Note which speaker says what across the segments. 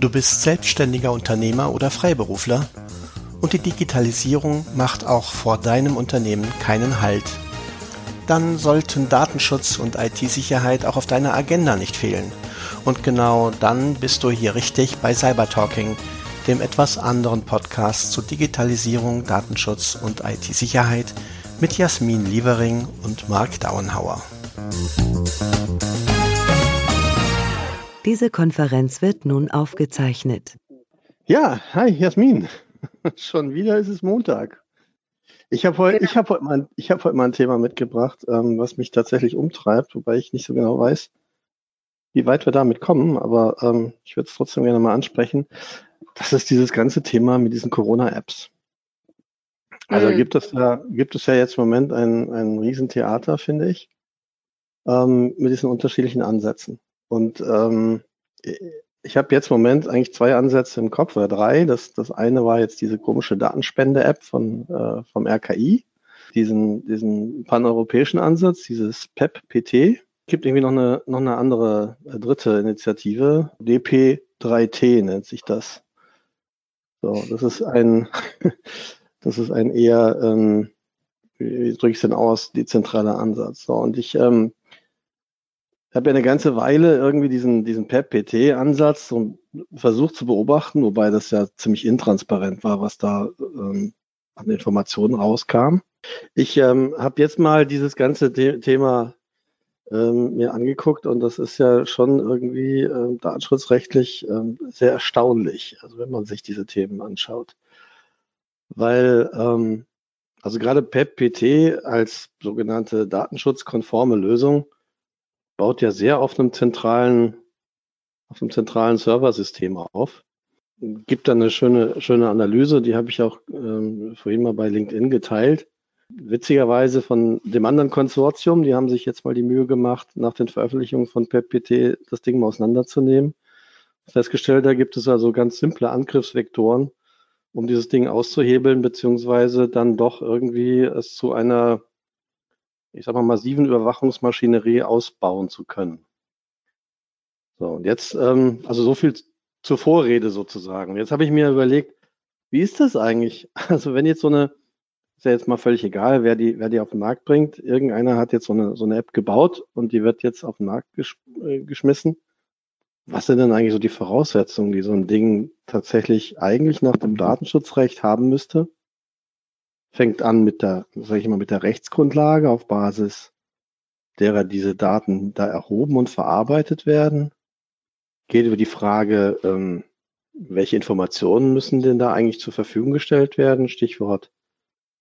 Speaker 1: Du bist selbstständiger Unternehmer oder Freiberufler und die Digitalisierung macht auch vor deinem Unternehmen keinen Halt. Dann sollten Datenschutz und IT-Sicherheit auch auf deiner Agenda nicht fehlen. Und genau dann bist du hier richtig bei Cybertalking, dem etwas anderen Podcast zu Digitalisierung, Datenschutz und IT-Sicherheit mit Jasmin Lievering und Mark Dauenhauer.
Speaker 2: Diese Konferenz wird nun aufgezeichnet.
Speaker 3: Ja, hi Jasmin. Schon wieder ist es Montag. Ich habe heute, genau. hab heute, mal, hab heute mal ein Thema mitgebracht, ähm, was mich tatsächlich umtreibt, wobei ich nicht so genau weiß, wie weit wir damit kommen, aber ähm, ich würde es trotzdem gerne mal ansprechen. Das ist dieses ganze Thema mit diesen Corona-Apps. Also mhm. gibt es ja, gibt es ja jetzt im Moment ein, ein Riesentheater, finde ich, ähm, mit diesen unterschiedlichen Ansätzen. Und ähm, ich habe jetzt im Moment eigentlich zwei Ansätze im Kopf oder drei. Das, das eine war jetzt diese komische Datenspende-App von äh, vom RKI, diesen, diesen paneuropäischen Ansatz, dieses PEP-PT. Gibt irgendwie noch eine, noch eine andere äh, dritte Initiative, DP3T nennt sich das. So, das ist ein, das ist ein eher, ähm, wie drücke ich es denn aus, dezentraler Ansatz. So, und ich ähm, ich habe ja eine ganze Weile irgendwie diesen, diesen PEP-PT-Ansatz so versucht zu beobachten, wobei das ja ziemlich intransparent war, was da ähm, an Informationen rauskam. Ich ähm, habe jetzt mal dieses ganze The Thema ähm, mir angeguckt und das ist ja schon irgendwie äh, datenschutzrechtlich äh, sehr erstaunlich, also wenn man sich diese Themen anschaut. Weil ähm, also gerade PEP-PT als sogenannte datenschutzkonforme Lösung baut ja sehr auf einem zentralen, auf einem zentralen Serversystem auf. Gibt da eine schöne, schöne Analyse, die habe ich auch ähm, vorhin mal bei LinkedIn geteilt. Witzigerweise von dem anderen Konsortium, die haben sich jetzt mal die Mühe gemacht, nach den Veröffentlichungen von PEPT das Ding mal auseinanderzunehmen. Festgestellt, da gibt es also ganz simple Angriffsvektoren, um dieses Ding auszuhebeln, beziehungsweise dann doch irgendwie es zu einer ich sag mal, massiven Überwachungsmaschinerie ausbauen zu können. So, und jetzt, ähm, also so viel zur Vorrede sozusagen. Jetzt habe ich mir überlegt, wie ist das eigentlich? Also wenn jetzt so eine, ist ja jetzt mal völlig egal, wer die, wer die auf den Markt bringt. Irgendeiner hat jetzt so eine, so eine App gebaut und die wird jetzt auf den Markt gesch äh, geschmissen. Was sind denn eigentlich so die Voraussetzungen, die so ein Ding tatsächlich eigentlich nach dem Datenschutzrecht haben müsste? Fängt an mit der, sage ich mal, mit der Rechtsgrundlage, auf Basis derer diese Daten da erhoben und verarbeitet werden. Geht über die Frage, ähm, welche Informationen müssen denn da eigentlich zur Verfügung gestellt werden? Stichwort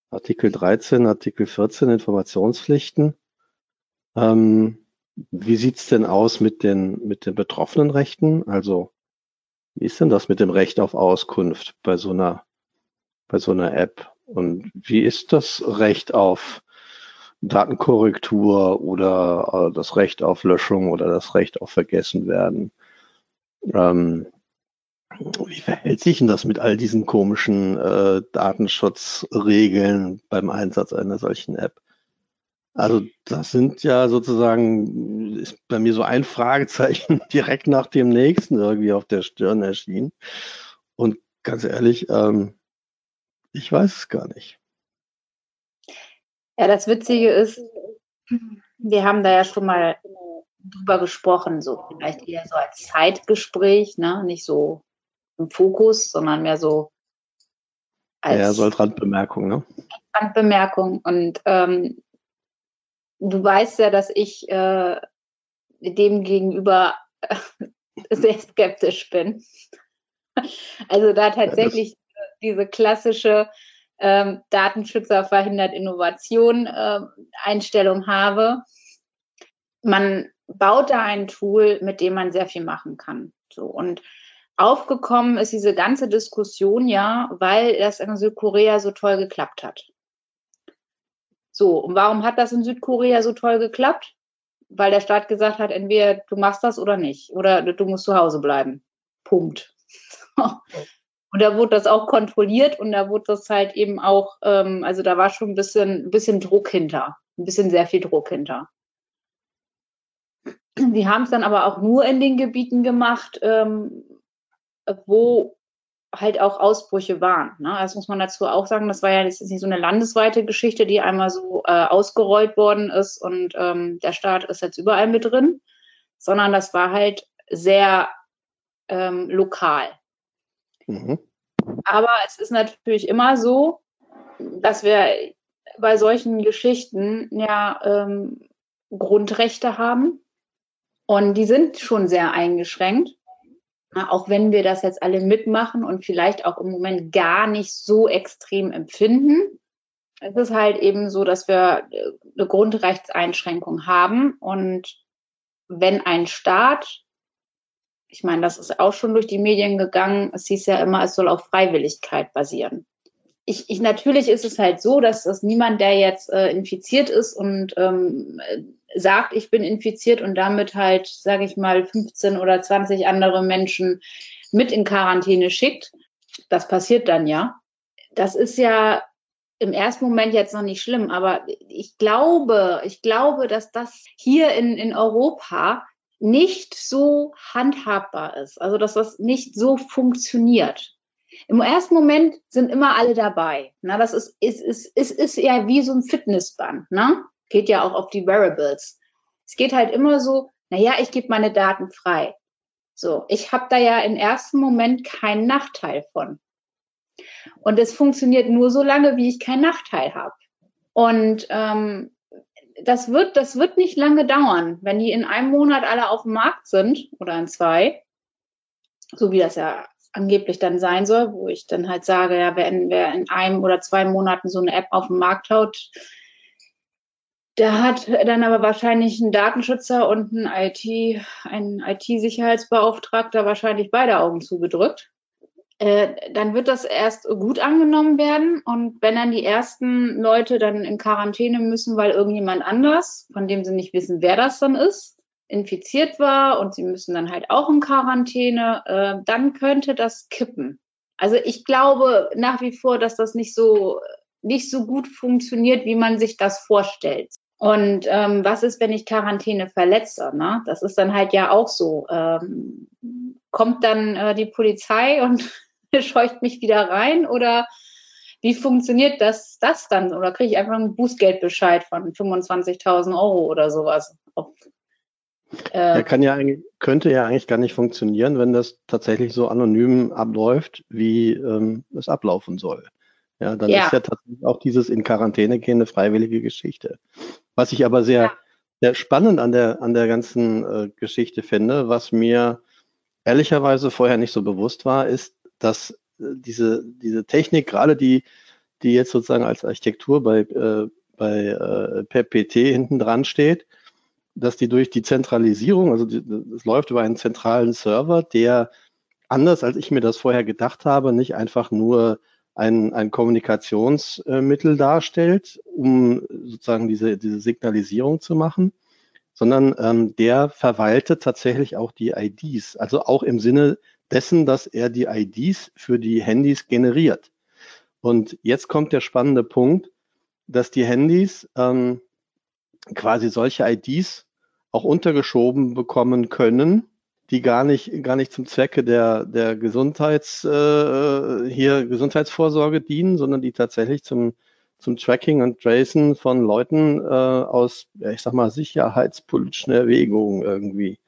Speaker 3: Artikel 13, Artikel 14 Informationspflichten. Ähm, wie sieht's denn aus mit den, mit den betroffenen Rechten? Also, wie ist denn das mit dem Recht auf Auskunft bei so einer, bei so einer App? Und wie ist das Recht auf Datenkorrektur oder äh, das Recht auf Löschung oder das Recht auf Vergessenwerden? Ähm, wie verhält sich denn das mit all diesen komischen äh, Datenschutzregeln beim Einsatz einer solchen App? Also das sind ja sozusagen, ist bei mir so ein Fragezeichen direkt nach dem nächsten irgendwie auf der Stirn erschienen. Und ganz ehrlich, ähm, ich weiß es gar nicht.
Speaker 4: Ja, das Witzige ist, wir haben da ja schon mal drüber gesprochen, so vielleicht eher so als Zeitgespräch, ne? nicht so im Fokus, sondern mehr so
Speaker 3: als ja, so als Randbemerkung, ne?
Speaker 4: Randbemerkung. Und ähm, du weißt ja, dass ich äh, dem gegenüber sehr skeptisch bin. Also da tatsächlich diese klassische ähm, Datenschützer verhindert Innovation äh, Einstellung habe. Man baut da ein Tool, mit dem man sehr viel machen kann. So und aufgekommen ist diese ganze Diskussion ja, weil das in Südkorea so toll geklappt hat. So, und warum hat das in Südkorea so toll geklappt? Weil der Staat gesagt hat, entweder du machst das oder nicht, oder du musst zu Hause bleiben. Punkt. Und da wurde das auch kontrolliert und da wurde das halt eben auch, ähm, also da war schon ein bisschen, bisschen Druck hinter, ein bisschen sehr viel Druck hinter. Sie haben es dann aber auch nur in den Gebieten gemacht, ähm, wo halt auch Ausbrüche waren. Ne? Das muss man dazu auch sagen. Das war ja ist nicht so eine landesweite Geschichte, die einmal so äh, ausgerollt worden ist und ähm, der Staat ist jetzt überall mit drin, sondern das war halt sehr ähm, lokal. Mhm. Aber es ist natürlich immer so, dass wir bei solchen Geschichten ja ähm, Grundrechte haben und die sind schon sehr eingeschränkt. Auch wenn wir das jetzt alle mitmachen und vielleicht auch im Moment gar nicht so extrem empfinden, es ist halt eben so, dass wir äh, eine Grundrechtseinschränkung haben. Und wenn ein Staat, ich meine, das ist auch schon durch die Medien gegangen, es hieß ja immer, es soll auf Freiwilligkeit basieren. Ich, ich natürlich ist es halt so, dass das niemand, der jetzt äh, infiziert ist und ähm, sagt, ich bin infiziert und damit halt, sage ich mal, 15 oder 20 andere Menschen mit in Quarantäne schickt. Das passiert dann ja. Das ist ja im ersten Moment jetzt noch nicht schlimm, aber ich glaube, ich glaube, dass das hier in, in Europa nicht so handhabbar ist. Also, dass das nicht so funktioniert. Im ersten Moment sind immer alle dabei. Na, das ist, ist, ist, ist, ist ja wie so ein Fitnessband. Ne? geht ja auch auf die Wearables. Es geht halt immer so, naja, ich gebe meine Daten frei. So, ich habe da ja im ersten Moment keinen Nachteil von. Und es funktioniert nur so lange, wie ich keinen Nachteil habe. Und ähm, das wird, das wird nicht lange dauern, wenn die in einem Monat alle auf dem Markt sind oder in zwei, so wie das ja angeblich dann sein soll, wo ich dann halt sage, ja, wenn wer in einem oder zwei Monaten so eine App auf den Markt haut, da hat dann aber wahrscheinlich ein Datenschützer und ein IT, ein IT-Sicherheitsbeauftragter wahrscheinlich beide Augen zugedrückt. Äh, dann wird das erst gut angenommen werden und wenn dann die ersten Leute dann in Quarantäne müssen, weil irgendjemand anders, von dem sie nicht wissen, wer das dann ist, infiziert war und sie müssen dann halt auch in Quarantäne, äh, dann könnte das kippen. Also ich glaube nach wie vor, dass das nicht so nicht so gut funktioniert, wie man sich das vorstellt. Und ähm, was ist, wenn ich Quarantäne verletze? Ne? Das ist dann halt ja auch so. Ähm, kommt dann äh, die Polizei und scheucht mich wieder rein oder wie funktioniert das, das dann? Oder kriege ich einfach einen Bußgeldbescheid von 25.000 Euro oder sowas? Auf,
Speaker 3: äh, kann ja könnte ja eigentlich gar nicht funktionieren, wenn das tatsächlich so anonym abläuft, wie ähm, es ablaufen soll. Ja, dann ja. ist ja tatsächlich auch dieses in Quarantäne gehen eine freiwillige Geschichte. Was ich aber sehr, ja. sehr spannend an der, an der ganzen äh, Geschichte finde, was mir ehrlicherweise vorher nicht so bewusst war, ist, dass äh, diese, diese Technik, gerade die, die jetzt sozusagen als Architektur bei, äh, bei äh, PPT hinten dran steht, dass die durch die Zentralisierung, also es läuft über einen zentralen Server, der anders als ich mir das vorher gedacht habe, nicht einfach nur ein, ein Kommunikationsmittel darstellt, um sozusagen diese, diese Signalisierung zu machen, sondern ähm, der verwaltet tatsächlich auch die IDs, also auch im Sinne dessen, dass er die IDs für die Handys generiert. Und jetzt kommt der spannende Punkt, dass die Handys ähm, quasi solche IDs auch untergeschoben bekommen können, die gar nicht, gar nicht zum Zwecke der, der Gesundheits, äh, hier Gesundheitsvorsorge dienen, sondern die tatsächlich zum, zum Tracking und Tracen von Leuten äh, aus, ja, ich sag mal, sicherheitspolitischen Erwägungen irgendwie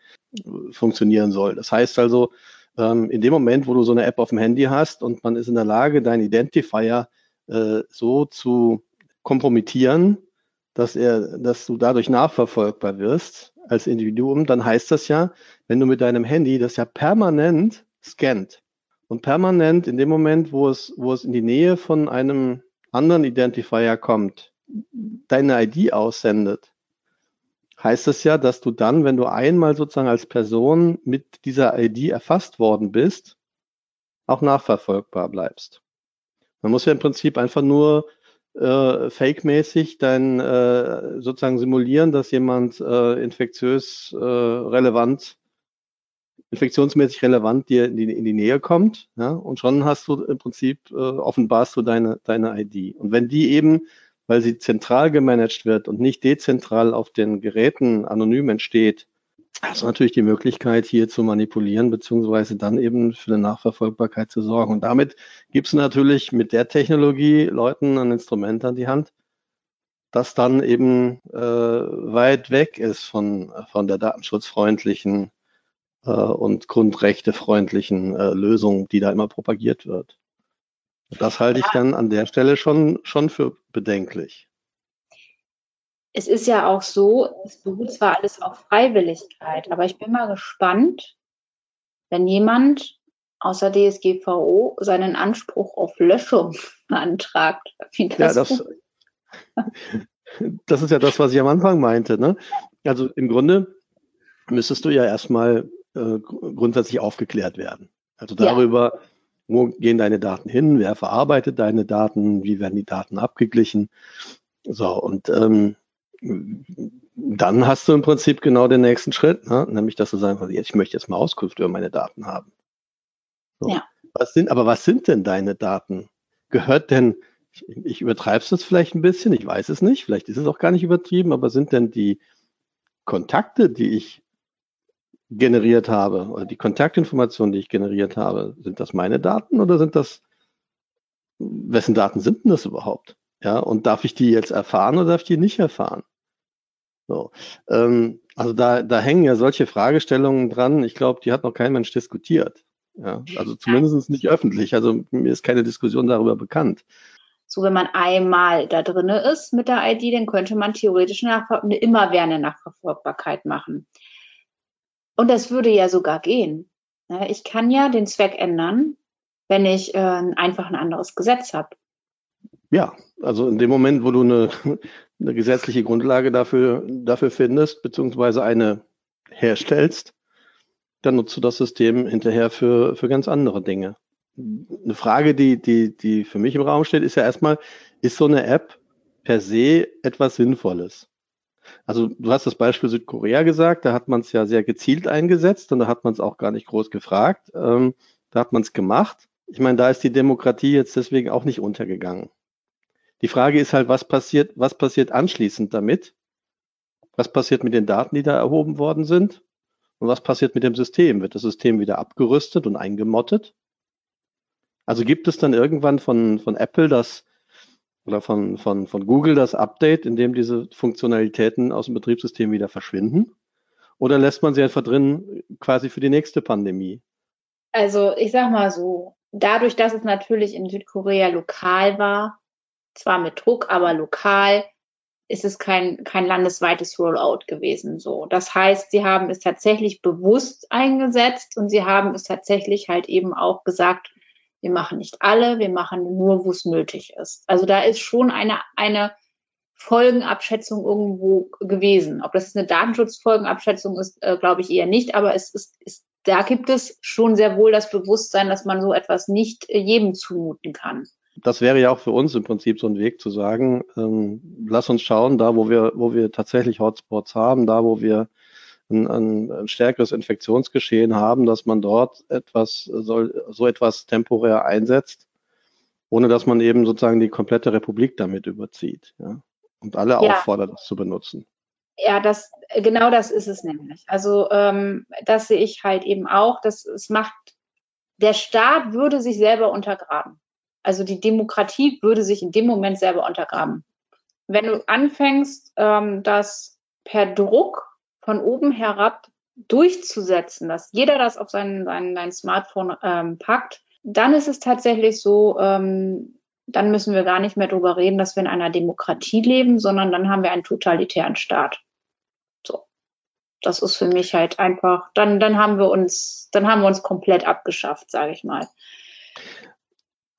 Speaker 3: funktionieren soll. Das heißt also, ähm, in dem Moment, wo du so eine App auf dem Handy hast und man ist in der Lage, deinen Identifier äh, so zu kompromittieren, dass er, dass du dadurch nachverfolgbar wirst als Individuum, dann heißt das ja, wenn du mit deinem Handy das ja permanent scannt und permanent in dem Moment, wo es, wo es in die Nähe von einem anderen Identifier kommt, deine ID aussendet, heißt das ja, dass du dann, wenn du einmal sozusagen als Person mit dieser ID erfasst worden bist, auch nachverfolgbar bleibst. Man muss ja im Prinzip einfach nur äh, fake-mäßig dann äh, sozusagen simulieren, dass jemand äh, infektiös äh, relevant, infektionsmäßig relevant dir in die, in die Nähe kommt, ja, und schon hast du im Prinzip äh, offenbarst du deine, deine ID. Und wenn die eben, weil sie zentral gemanagt wird und nicht dezentral auf den Geräten anonym entsteht, hast du natürlich die Möglichkeit, hier zu manipulieren, beziehungsweise dann eben für eine Nachverfolgbarkeit zu sorgen. Und damit gibst du natürlich mit der Technologie Leuten ein Instrument an die Hand, das dann eben äh, weit weg ist von, von der datenschutzfreundlichen äh, und grundrechtefreundlichen äh, Lösung, die da immer propagiert wird. Das halte ich dann an der Stelle schon, schon für bedenklich.
Speaker 4: Es ist ja auch so, es beruht zwar alles auf Freiwilligkeit, aber ich bin mal gespannt, wenn jemand außer DSGVO seinen Anspruch auf Löschung beantragt.
Speaker 3: Wie das, ja, das, das ist ja das, was ich am Anfang meinte. Ne? Also im Grunde müsstest du ja erstmal äh, grundsätzlich aufgeklärt werden. Also darüber, ja. Wo gehen deine Daten hin, wer verarbeitet deine Daten, wie werden die Daten abgeglichen. So, und ähm, dann hast du im Prinzip genau den nächsten Schritt, ne? nämlich dass du sagen kannst, ich möchte jetzt mal Auskunft über meine Daten haben. So. Ja. Was sind, aber was sind denn deine Daten? Gehört denn ich, ich übertreibe es vielleicht ein bisschen, ich weiß es nicht, vielleicht ist es auch gar nicht übertrieben, aber sind denn die Kontakte, die ich generiert habe, oder die Kontaktinformationen, die ich generiert habe, sind das meine Daten oder sind das, wessen Daten sind denn das überhaupt? Ja, und darf ich die jetzt erfahren oder darf ich die nicht erfahren? So, ähm, also da, da hängen ja solche Fragestellungen dran. Ich glaube, die hat noch kein Mensch diskutiert. Ja, also zumindest nicht öffentlich. Also mir ist keine Diskussion darüber bekannt.
Speaker 4: So, wenn man einmal da drinne ist mit der ID, dann könnte man theoretisch eine, eine immerwährende Nachverfolgbarkeit machen. Und das würde ja sogar gehen. Ich kann ja den Zweck ändern, wenn ich äh, einfach ein anderes Gesetz habe.
Speaker 3: Ja, also in dem Moment, wo du eine, eine gesetzliche Grundlage dafür, dafür findest, beziehungsweise eine herstellst, dann nutzt du das System hinterher für, für ganz andere Dinge eine Frage, die, die, die für mich im Raum steht, ist ja erstmal, ist so eine App per se etwas Sinnvolles? Also du hast das Beispiel Südkorea gesagt, da hat man es ja sehr gezielt eingesetzt und da hat man es auch gar nicht groß gefragt. Ähm, da hat man es gemacht. Ich meine, da ist die Demokratie jetzt deswegen auch nicht untergegangen. Die Frage ist halt, was passiert, was passiert anschließend damit? Was passiert mit den Daten, die da erhoben worden sind? Und was passiert mit dem System? Wird das System wieder abgerüstet und eingemottet? Also gibt es dann irgendwann von, von Apple das oder von, von, von Google das Update, in dem diese Funktionalitäten aus dem Betriebssystem wieder verschwinden? Oder lässt man sie einfach drin quasi für die nächste Pandemie?
Speaker 4: Also ich sag mal so, dadurch, dass es natürlich in Südkorea lokal war, zwar mit Druck, aber lokal, ist es kein, kein landesweites Rollout gewesen. So, das heißt, sie haben es tatsächlich bewusst eingesetzt und sie haben es tatsächlich halt eben auch gesagt, wir machen nicht alle, wir machen nur, wo es nötig ist. Also da ist schon eine, eine Folgenabschätzung irgendwo gewesen. Ob das eine Datenschutzfolgenabschätzung ist, äh, glaube ich eher nicht, aber es ist, ist, da gibt es schon sehr wohl das Bewusstsein, dass man so etwas nicht äh, jedem zumuten kann.
Speaker 3: Das wäre ja auch für uns im Prinzip so ein Weg zu sagen, ähm, lass uns schauen, da wo wir, wo wir tatsächlich Hotspots haben, da wo wir ein, ein, ein stärkeres Infektionsgeschehen haben, dass man dort etwas, soll, so etwas temporär einsetzt, ohne dass man eben sozusagen die komplette Republik damit überzieht. Ja? Und alle ja. auffordert, das zu benutzen.
Speaker 4: Ja, das genau das ist es nämlich. Also ähm, das sehe ich halt eben auch. Dass es macht der Staat würde sich selber untergraben. Also die Demokratie würde sich in dem Moment selber untergraben. Wenn du anfängst, ähm, das per Druck von oben herab durchzusetzen, dass jeder das auf sein, sein, sein Smartphone ähm, packt, dann ist es tatsächlich so, ähm, dann müssen wir gar nicht mehr darüber reden, dass wir in einer Demokratie leben, sondern dann haben wir einen totalitären Staat. So. Das ist für mich halt einfach, dann, dann haben wir uns, dann haben wir uns komplett abgeschafft, sage ich mal.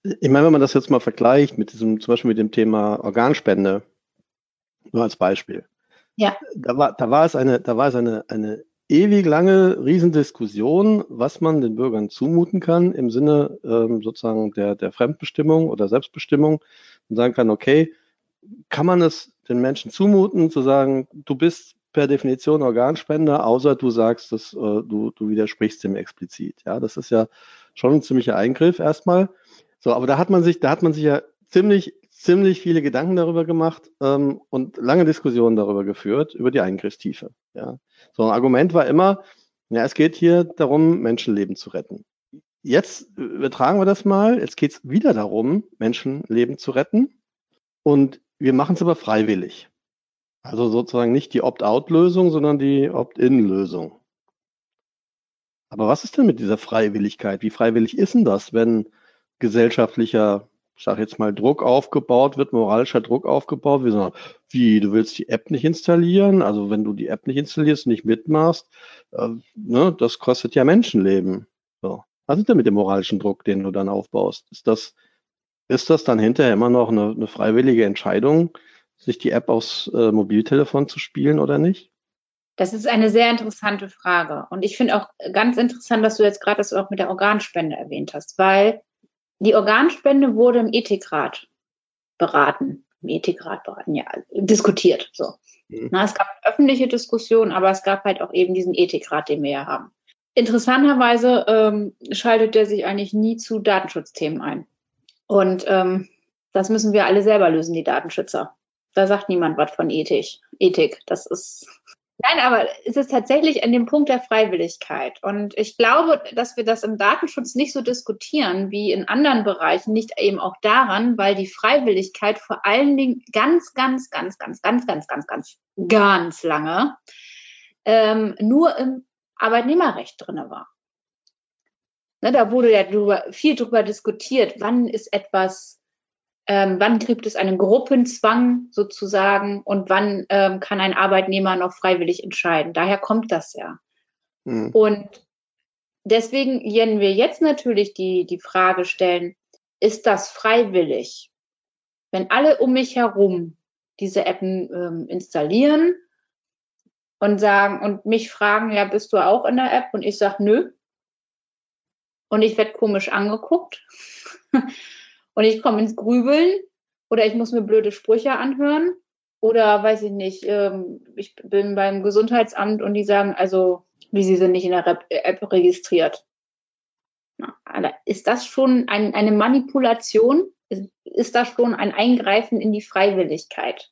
Speaker 3: Ich meine, wenn man das jetzt mal vergleicht mit diesem, zum Beispiel mit dem Thema Organspende, nur als Beispiel. Ja. Da war, da war es eine, da war es eine, eine ewig lange Riesendiskussion, was man den Bürgern zumuten kann im Sinne ähm, sozusagen der, der Fremdbestimmung oder Selbstbestimmung und sagen kann, okay, kann man es den Menschen zumuten, zu sagen, du bist per Definition Organspender, außer du sagst, dass äh, du, du widersprichst dem explizit. Ja, das ist ja schon ein ziemlicher Eingriff erstmal. So, aber da hat man sich, da hat man sich ja ziemlich ziemlich viele Gedanken darüber gemacht ähm, und lange Diskussionen darüber geführt, über die Eingriffstiefe. Ja. So ein Argument war immer, ja, es geht hier darum, Menschenleben zu retten. Jetzt übertragen wir das mal. Jetzt geht es wieder darum, Menschenleben zu retten. Und wir machen es aber freiwillig. Also sozusagen nicht die Opt-out-Lösung, sondern die Opt-in-Lösung. Aber was ist denn mit dieser Freiwilligkeit? Wie freiwillig ist denn das, wenn gesellschaftlicher, ich sage jetzt mal, Druck aufgebaut wird, moralischer Druck aufgebaut wird? Sagen, wie, du willst die App nicht installieren? Also wenn du die App nicht installierst, nicht mitmachst, äh, ne, das kostet ja Menschenleben. So. Was ist denn mit dem moralischen Druck, den du dann aufbaust? Ist das, ist das dann hinterher immer noch eine, eine freiwillige Entscheidung, sich die App aufs äh, Mobiltelefon zu spielen oder nicht?
Speaker 4: Das ist eine sehr interessante Frage. Und ich finde auch ganz interessant, dass du jetzt gerade das auch mit der Organspende erwähnt hast, weil die Organspende wurde im Ethikrat beraten. Im Ethikrat beraten, ja, diskutiert. So. Mhm. Na, es gab öffentliche Diskussionen, aber es gab halt auch eben diesen Ethikrat, den wir ja haben. Interessanterweise ähm, schaltet der sich eigentlich nie zu Datenschutzthemen ein. Und ähm, das müssen wir alle selber lösen, die Datenschützer. Da sagt niemand was von Ethik. Ethik. Das ist Nein, aber es ist tatsächlich an dem Punkt der Freiwilligkeit. Und ich glaube, dass wir das im Datenschutz nicht so diskutieren wie in anderen Bereichen, nicht eben auch daran, weil die Freiwilligkeit vor allen Dingen ganz, ganz, ganz, ganz, ganz, ganz, ganz, ganz, ganz lange ähm, nur im Arbeitnehmerrecht drinne war. Ne, da wurde ja drüber, viel drüber diskutiert, wann ist etwas ähm, wann gibt es einen Gruppenzwang sozusagen und wann ähm, kann ein Arbeitnehmer noch freiwillig entscheiden. Daher kommt das ja. Mhm. Und deswegen, wenn wir jetzt natürlich die, die Frage stellen, ist das freiwillig? Wenn alle um mich herum diese Appen ähm, installieren und sagen und mich fragen, ja, bist du auch in der App? Und ich sage, nö. Und ich werde komisch angeguckt. und ich komme ins Grübeln oder ich muss mir blöde Sprüche anhören oder weiß ich nicht, ähm, ich bin beim Gesundheitsamt und die sagen, also, wie sie sind nicht in der App registriert. Ist das schon ein, eine Manipulation? Ist das schon ein Eingreifen in die Freiwilligkeit?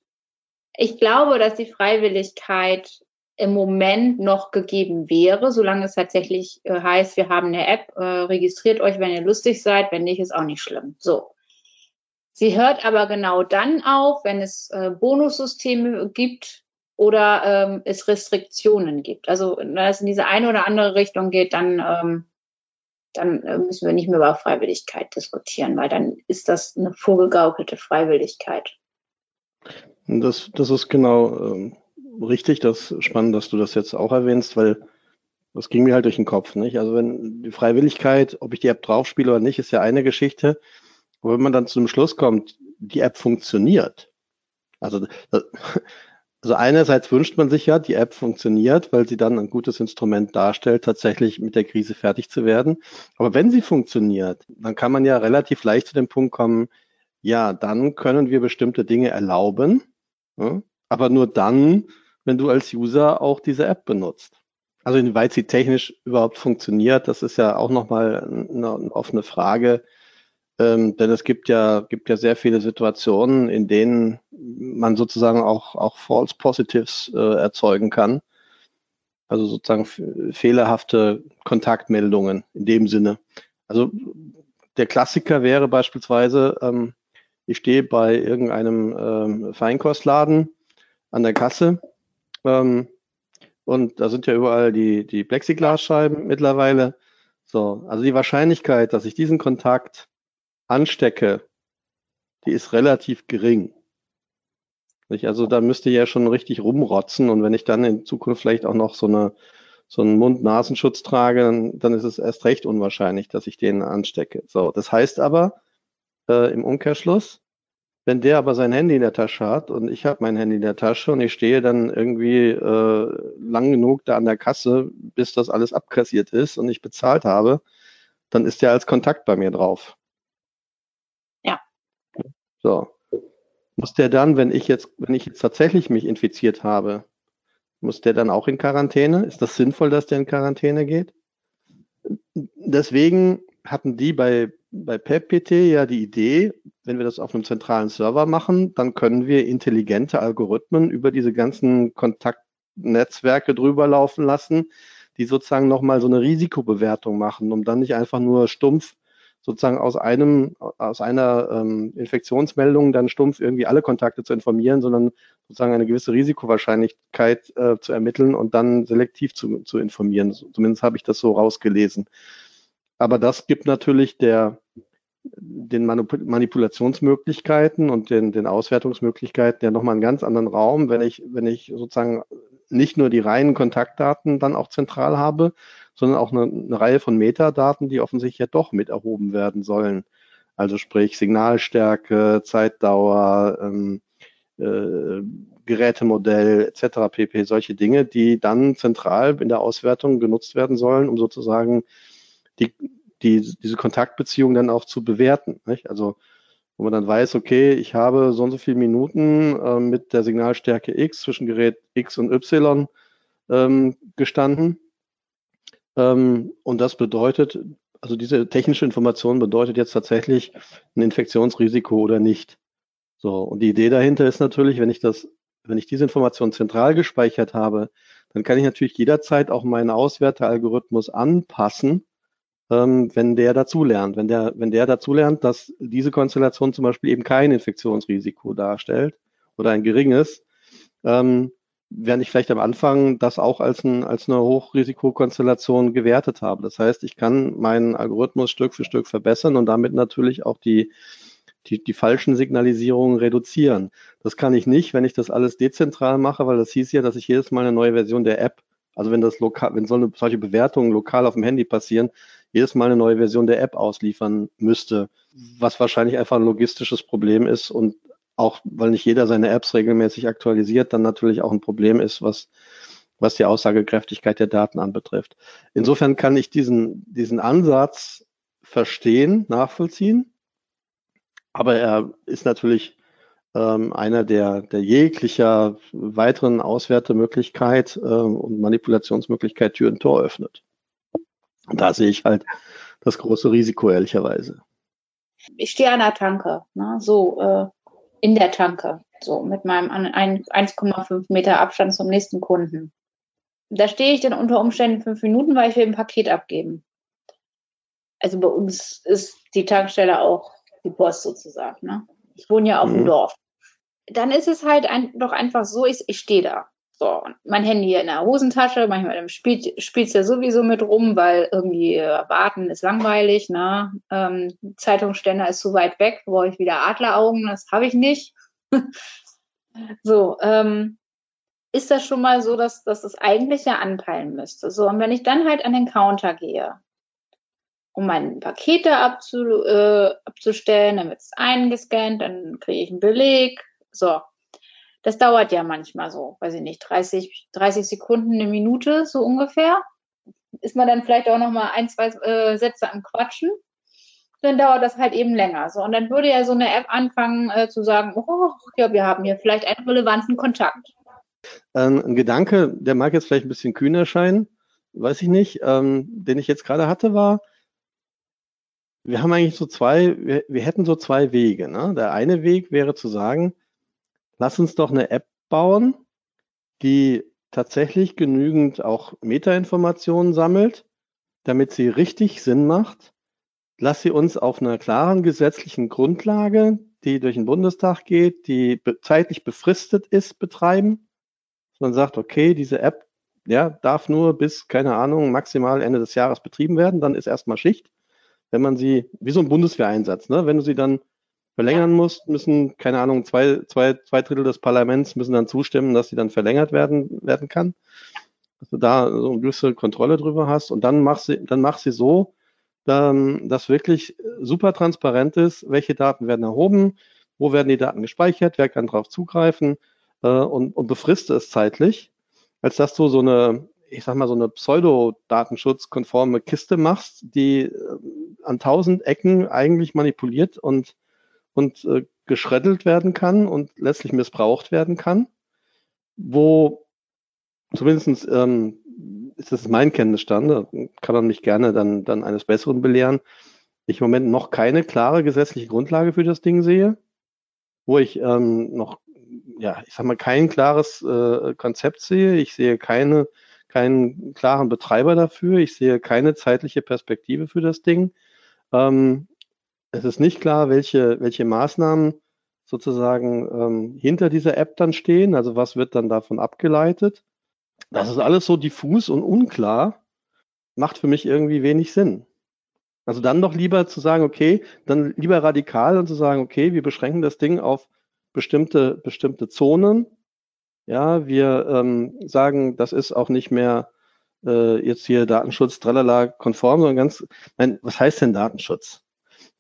Speaker 4: Ich glaube, dass die Freiwilligkeit im Moment noch gegeben wäre, solange es tatsächlich äh, heißt, wir haben eine App, äh, registriert euch, wenn ihr lustig seid, wenn nicht, ist auch nicht schlimm. So. Sie hört aber genau dann auf, wenn es äh, Bonussysteme gibt oder ähm, es Restriktionen gibt. Also wenn es in diese eine oder andere Richtung geht, dann, ähm, dann müssen wir nicht mehr über Freiwilligkeit diskutieren, weil dann ist das eine vorgegaukelte Freiwilligkeit.
Speaker 3: Das, das ist genau ähm, richtig, das ist spannend, dass du das jetzt auch erwähnst, weil das ging mir halt durch den Kopf, nicht? Also wenn die Freiwilligkeit, ob ich die App draufspiele oder nicht, ist ja eine Geschichte. Aber wenn man dann zu dem Schluss kommt, die App funktioniert. Also, also einerseits wünscht man sich ja, die App funktioniert, weil sie dann ein gutes Instrument darstellt, tatsächlich mit der Krise fertig zu werden. Aber wenn sie funktioniert, dann kann man ja relativ leicht zu dem Punkt kommen, ja, dann können wir bestimmte Dinge erlauben, aber nur dann, wenn du als User auch diese App benutzt. Also inwieweit sie technisch überhaupt funktioniert, das ist ja auch nochmal eine, offene Frage. Ähm, denn es gibt ja, gibt ja sehr viele Situationen, in denen man sozusagen auch, auch False Positives äh, erzeugen kann. Also sozusagen fehlerhafte Kontaktmeldungen in dem Sinne. Also der Klassiker wäre beispielsweise, ähm, ich stehe bei irgendeinem ähm, Feinkostladen an der Kasse. Ähm, und da sind ja überall die, die Plexiglasscheiben mittlerweile. So, also die Wahrscheinlichkeit, dass ich diesen Kontakt anstecke, die ist relativ gering. Also da müsste ja schon richtig rumrotzen und wenn ich dann in Zukunft vielleicht auch noch so eine so einen Mund-Nasenschutz trage, dann, dann ist es erst recht unwahrscheinlich, dass ich den anstecke. So, das heißt aber äh, im Umkehrschluss, wenn der aber sein Handy in der Tasche hat und ich habe mein Handy in der Tasche und ich stehe dann irgendwie äh, lang genug da an der Kasse, bis das alles abkassiert ist und ich bezahlt habe, dann ist der als Kontakt bei mir drauf.
Speaker 4: Ja.
Speaker 3: So. Muss der dann, wenn ich jetzt, wenn ich jetzt tatsächlich mich infiziert habe, muss der dann auch in Quarantäne? Ist das sinnvoll, dass der in Quarantäne geht? Deswegen hatten die bei bei PEPPT ja die Idee, wenn wir das auf einem zentralen Server machen, dann können wir intelligente Algorithmen über diese ganzen Kontakt, Netzwerke drüber laufen lassen, die sozusagen nochmal so eine Risikobewertung machen, um dann nicht einfach nur stumpf sozusagen aus einem, aus einer ähm, Infektionsmeldung dann stumpf irgendwie alle Kontakte zu informieren, sondern sozusagen eine gewisse Risikowahrscheinlichkeit äh, zu ermitteln und dann selektiv zu, zu informieren. Zumindest habe ich das so rausgelesen. Aber das gibt natürlich der, den Manipulationsmöglichkeiten und den, den Auswertungsmöglichkeiten ja nochmal einen ganz anderen Raum, wenn ich, wenn ich sozusagen nicht nur die reinen Kontaktdaten dann auch zentral habe, sondern auch eine, eine Reihe von Metadaten, die offensichtlich ja doch mit erhoben werden sollen. Also sprich Signalstärke, Zeitdauer, ähm, äh, Gerätemodell etc. pp. Solche Dinge, die dann zentral in der Auswertung genutzt werden sollen, um sozusagen die, die, diese Kontaktbeziehung dann auch zu bewerten. Nicht? Also wo man dann weiß, okay, ich habe so und so viele Minuten äh, mit der Signalstärke X zwischen Gerät X und Y ähm, gestanden ähm, und das bedeutet, also diese technische Information bedeutet jetzt tatsächlich ein Infektionsrisiko oder nicht. So, und die Idee dahinter ist natürlich, wenn ich das, wenn ich diese Information zentral gespeichert habe, dann kann ich natürlich jederzeit auch meinen Auswertealgorithmus anpassen, ähm, wenn der dazulernt. Wenn der, wenn der dazulernt, dass diese Konstellation zum Beispiel eben kein Infektionsrisiko darstellt oder ein geringes, ähm, während ich vielleicht am Anfang das auch als, ein, als eine Hochrisikokonstellation gewertet habe. Das heißt, ich kann meinen Algorithmus Stück für Stück verbessern und damit natürlich auch die, die, die falschen Signalisierungen reduzieren. Das kann ich nicht, wenn ich das alles dezentral mache, weil das hieß ja, dass ich jedes Mal eine neue Version der App, also wenn das lokal, wenn so eine, solche Bewertungen lokal auf dem Handy passieren, jedes Mal eine neue Version der App ausliefern müsste, was wahrscheinlich einfach ein logistisches Problem ist und auch weil nicht jeder seine Apps regelmäßig aktualisiert, dann natürlich auch ein Problem ist, was, was die Aussagekräftigkeit der Daten anbetrifft. Insofern kann ich diesen, diesen Ansatz verstehen, nachvollziehen, aber er ist natürlich ähm, einer, der, der jeglicher weiteren Auswertemöglichkeit äh, und Manipulationsmöglichkeit Tür und Tor öffnet. Da sehe ich halt das große Risiko, ehrlicherweise.
Speaker 4: Ich stehe an der Tanke, ne? so äh, in der Tanke, so mit meinem 1,5 Meter Abstand zum nächsten Kunden. Da stehe ich dann unter Umständen fünf Minuten, weil ich will ein Paket abgeben. Also bei uns ist die Tankstelle auch die Post sozusagen. Ne? Ich wohne ja auf dem mhm. Dorf. Dann ist es halt ein, doch einfach so, ich, ich stehe da. So, mein Handy in der Hosentasche, manchmal spielt es ja sowieso mit rum, weil irgendwie äh, warten ist langweilig, ne? Ähm, Zeitungsständer ist zu weit weg, brauche ich wieder Adleraugen, das habe ich nicht. so, ähm, ist das schon mal so, dass, dass das eigentlich ja anpeilen müsste. So, und wenn ich dann halt an den Counter gehe, um meine Pakete abzu, äh, abzustellen, dann wird es eingescannt, dann kriege ich einen Beleg. So, das dauert ja manchmal so, weiß ich nicht, 30, 30 Sekunden, eine Minute so ungefähr. Ist man dann vielleicht auch noch mal ein, zwei äh, Sätze am Quatschen, dann dauert das halt eben länger. So und dann würde ja so eine App anfangen äh, zu sagen, oh, ja, wir haben hier vielleicht einen relevanten Kontakt.
Speaker 3: Ähm, ein Gedanke, der mag jetzt vielleicht ein bisschen kühn erscheinen, weiß ich nicht, ähm, den ich jetzt gerade hatte, war, wir haben eigentlich so zwei, wir, wir hätten so zwei Wege. Ne? Der eine Weg wäre zu sagen, lass uns doch eine App bauen, die tatsächlich genügend auch Metainformationen sammelt, damit sie richtig Sinn macht. Lass sie uns auf einer klaren gesetzlichen Grundlage, die durch den Bundestag geht, die zeitlich befristet ist, betreiben. Man sagt, okay, diese App ja, darf nur bis, keine Ahnung, maximal Ende des Jahres betrieben werden, dann ist erstmal Schicht. Wenn man sie, wie so ein Bundeswehreinsatz, ne? wenn du sie dann verlängern muss, müssen, keine Ahnung, zwei, zwei, zwei Drittel des Parlaments müssen dann zustimmen, dass sie dann verlängert werden, werden kann. Dass du da so eine gewisse Kontrolle drüber hast und dann mach sie, dann mach sie so, ähm, dass wirklich super transparent ist, welche Daten werden erhoben, wo werden die Daten gespeichert, wer kann darauf zugreifen äh, und, und befriste es zeitlich, als dass du so eine, ich sag mal, so eine pseudo-datenschutzkonforme Kiste machst, die äh, an tausend Ecken eigentlich manipuliert und und äh, geschreddelt werden kann und letztlich missbraucht werden kann, wo zumindest ähm, ist das mein Kenntnisstand, kann man mich gerne dann, dann eines Besseren belehren, ich im Moment noch keine klare gesetzliche Grundlage für das Ding sehe, wo ich ähm, noch ja, ich sag mal, kein klares äh, Konzept sehe. Ich sehe keine, keinen klaren Betreiber dafür. Ich sehe keine zeitliche Perspektive für das Ding. Ähm, es ist nicht klar, welche, welche Maßnahmen sozusagen ähm, hinter dieser App dann stehen. Also was wird dann davon abgeleitet? Das ist alles so diffus und unklar. Macht für mich irgendwie wenig Sinn. Also dann doch lieber zu sagen, okay, dann lieber radikal und zu sagen, okay, wir beschränken das Ding auf bestimmte, bestimmte Zonen. Ja, wir ähm, sagen, das ist auch nicht mehr äh, jetzt hier Datenschutz, tralala, konform, sondern ganz, nein, was heißt denn Datenschutz?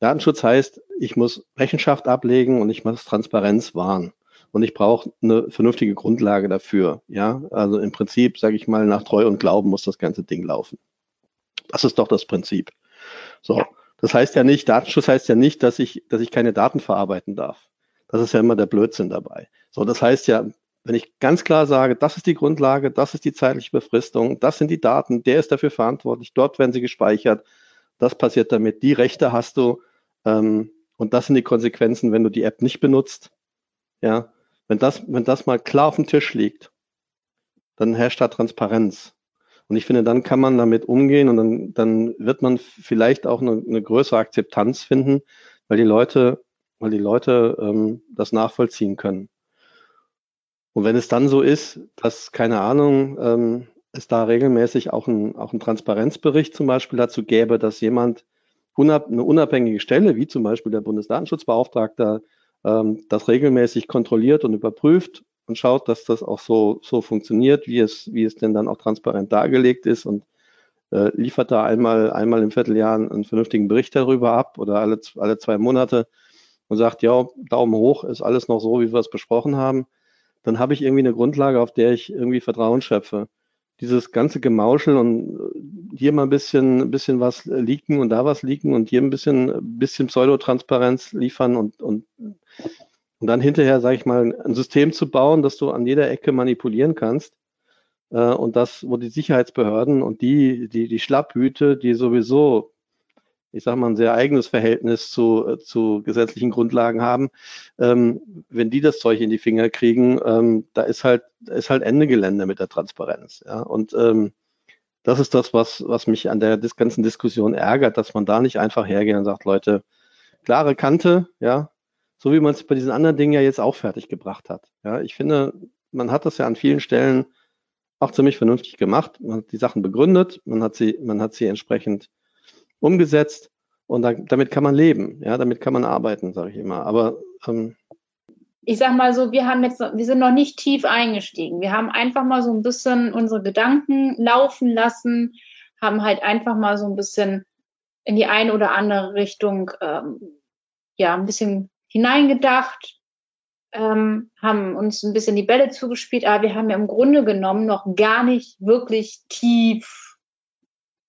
Speaker 3: Datenschutz heißt, ich muss Rechenschaft ablegen und ich muss Transparenz wahren. Und ich brauche eine vernünftige Grundlage dafür. Ja, also im Prinzip, sage ich mal, nach Treu und Glauben muss das ganze Ding laufen. Das ist doch das Prinzip. So. Das heißt ja nicht, Datenschutz heißt ja nicht, dass ich, dass ich keine Daten verarbeiten darf. Das ist ja immer der Blödsinn dabei. So, das heißt ja, wenn ich ganz klar sage, das ist die Grundlage, das ist die zeitliche Befristung, das sind die Daten, der ist dafür verantwortlich, dort werden sie gespeichert, das passiert damit, die Rechte hast du, ähm, und das sind die Konsequenzen, wenn du die App nicht benutzt. Ja, wenn das, wenn das mal klar auf dem Tisch liegt, dann herrscht da Transparenz. Und ich finde, dann kann man damit umgehen und dann, dann wird man vielleicht auch eine, eine größere Akzeptanz finden, weil die Leute, weil die Leute ähm, das nachvollziehen können. Und wenn es dann so ist, dass, keine Ahnung, ähm, es da regelmäßig auch ein, auch ein Transparenzbericht zum Beispiel dazu gäbe, dass jemand unab eine unabhängige Stelle, wie zum Beispiel der Bundesdatenschutzbeauftragte, ähm, das regelmäßig kontrolliert und überprüft und schaut, dass das auch so, so funktioniert, wie es, wie es denn dann auch transparent dargelegt ist und äh, liefert da einmal, einmal im Vierteljahr einen vernünftigen Bericht darüber ab oder alle, alle zwei Monate und sagt, ja, Daumen hoch, ist alles noch so, wie wir es besprochen haben, dann habe ich irgendwie eine Grundlage, auf der ich irgendwie Vertrauen schöpfe dieses ganze Gemauschel und äh, hier mal ein bisschen, ein bisschen was leaken und da was leaken und hier ein bisschen, ein bisschen Pseudotransparenz liefern und, und, und dann hinterher, sage ich mal, ein System zu bauen, das du an jeder Ecke manipulieren kannst. Äh, und das, wo die Sicherheitsbehörden und die, die, die Schlapphüte, die sowieso ich sage mal, ein sehr eigenes Verhältnis zu, äh, zu gesetzlichen Grundlagen haben, ähm, wenn die das Zeug in die Finger kriegen, ähm, da ist halt, ist halt Ende Gelände mit der Transparenz. Ja? Und ähm, das ist das, was, was mich an der ganzen Diskussion ärgert, dass man da nicht einfach hergeht und sagt, Leute, klare Kante, ja, so wie man es bei diesen anderen Dingen ja jetzt auch fertig gebracht hat. Ja, ich finde, man hat das ja an vielen Stellen auch ziemlich vernünftig gemacht. Man hat die Sachen begründet, man hat sie, man hat sie entsprechend umgesetzt und da, damit kann man leben, ja, damit kann man arbeiten, sage ich immer. Aber ähm,
Speaker 4: ich sag mal so, wir haben jetzt, wir sind noch nicht tief eingestiegen. Wir haben einfach mal so ein bisschen unsere Gedanken laufen lassen, haben halt einfach mal so ein bisschen in die eine oder andere Richtung, ähm, ja, ein bisschen hineingedacht, ähm, haben uns ein bisschen die Bälle zugespielt, aber wir haben ja im Grunde genommen noch gar nicht wirklich tief,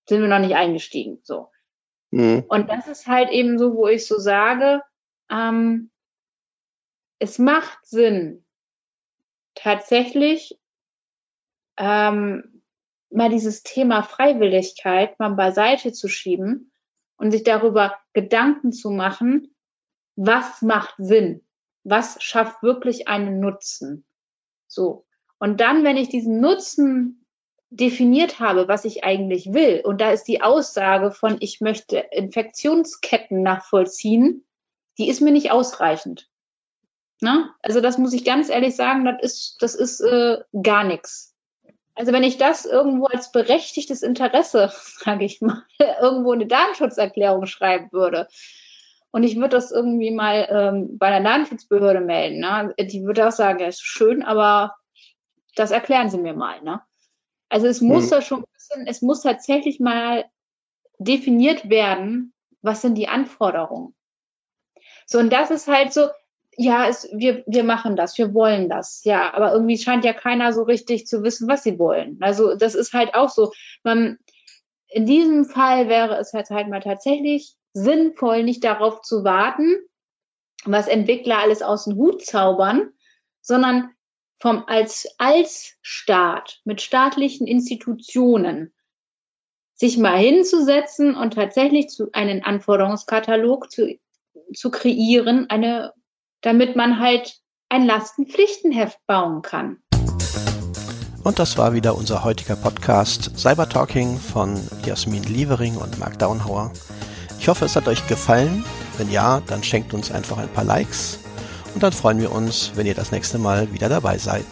Speaker 4: sind wir noch nicht eingestiegen, so. Mhm. Und das ist halt eben so, wo ich so sage, ähm, es macht Sinn, tatsächlich ähm, mal dieses Thema Freiwilligkeit mal beiseite zu schieben und sich darüber Gedanken zu machen, was macht Sinn, was schafft wirklich einen Nutzen. So. Und dann, wenn ich diesen Nutzen definiert habe, was ich eigentlich will, und da ist die Aussage von, ich möchte Infektionsketten nachvollziehen, die ist mir nicht ausreichend. Na? Also das muss ich ganz ehrlich sagen, das ist, das ist äh, gar nichts. Also wenn ich das irgendwo als berechtigtes Interesse, sage ich mal, irgendwo eine Datenschutzerklärung schreiben würde, und ich würde das irgendwie mal ähm, bei der Datenschutzbehörde melden, ne? die würde auch sagen, ja, ist schön, aber das erklären Sie mir mal. Ne? Also es muss mhm. da schon ein bisschen, es muss tatsächlich mal definiert werden, was sind die Anforderungen. So, und das ist halt so, ja, es, wir, wir machen das, wir wollen das, ja, aber irgendwie scheint ja keiner so richtig zu wissen, was sie wollen. Also das ist halt auch so, man, in diesem Fall wäre es halt, halt mal tatsächlich sinnvoll, nicht darauf zu warten, was Entwickler alles aus dem Hut zaubern, sondern vom als als Staat mit staatlichen Institutionen sich mal hinzusetzen und tatsächlich zu einen Anforderungskatalog zu, zu kreieren, eine, damit man halt ein Lastenpflichtenheft bauen kann.
Speaker 3: Und das war wieder unser heutiger Podcast Cyber Talking von Jasmin Lievering und Mark Downhauer. Ich hoffe, es hat euch gefallen. Wenn ja, dann schenkt uns einfach ein paar Likes und dann freuen wir uns, wenn ihr das nächste Mal wieder dabei seid.